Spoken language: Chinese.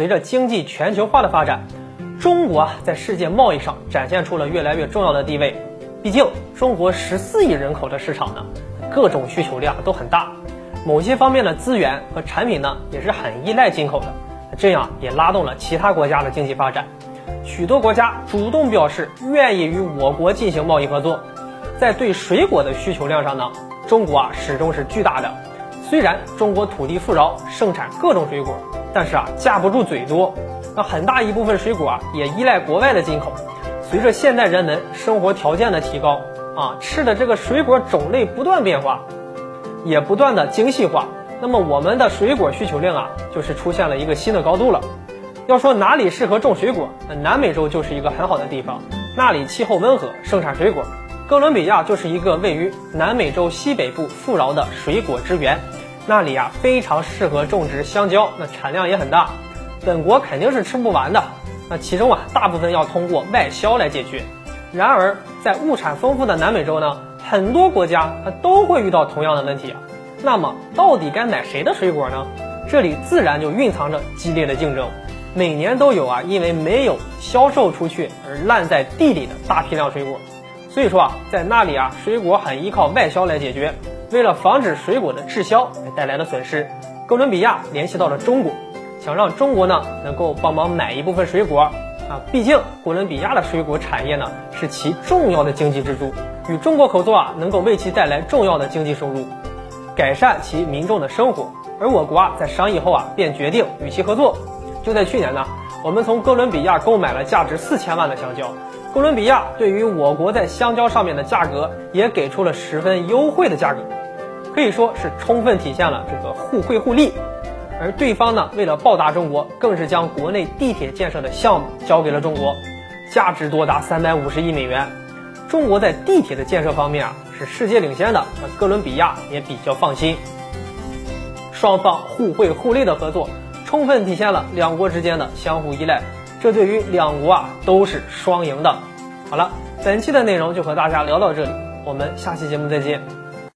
随着经济全球化的发展，中国啊在世界贸易上展现出了越来越重要的地位。毕竟中国十四亿人口的市场呢，各种需求量都很大，某些方面的资源和产品呢也是很依赖进口的，这样也拉动了其他国家的经济发展。许多国家主动表示愿意与我国进行贸易合作。在对水果的需求量上呢，中国啊始终是巨大的。虽然中国土地富饶，盛产各种水果，但是啊架不住嘴多。那很大一部分水果啊也依赖国外的进口。随着现代人们生活条件的提高啊，吃的这个水果种类不断变化，也不断的精细化。那么我们的水果需求量啊，就是出现了一个新的高度了。要说哪里适合种水果，那南美洲就是一个很好的地方，那里气候温和，盛产水果。哥伦比亚就是一个位于南美洲西北部富饶的水果之源，那里啊非常适合种植香蕉，那产量也很大，本国肯定是吃不完的。那其中啊大部分要通过外销来解决。然而在物产丰富的南美洲呢，很多国家它都会遇到同样的问题。那么到底该买谁的水果呢？这里自然就蕴藏着激烈的竞争，每年都有啊因为没有销售出去而烂在地里的大批量水果。所以说啊，在那里啊，水果很依靠外销来解决。为了防止水果的滞销带来的损失，哥伦比亚联系到了中国，想让中国呢能够帮忙买一部分水果啊。毕竟哥伦比亚的水果产业呢是其重要的经济支柱，与中国合作啊能够为其带来重要的经济收入，改善其民众的生活。而我国啊在商议后啊便决定与其合作。就在去年呢，我们从哥伦比亚购买了价值四千万的香蕉。哥伦比亚对于我国在香蕉上面的价格也给出了十分优惠的价格，可以说是充分体现了这个互惠互利。而对方呢，为了报答中国，更是将国内地铁建设的项目交给了中国，价值多达三百五十亿美元。中国在地铁的建设方面啊是世界领先的，那哥伦比亚也比较放心。双方互惠互利的合作，充分体现了两国之间的相互依赖。这对于两国啊都是双赢的。好了，本期的内容就和大家聊到这里，我们下期节目再见。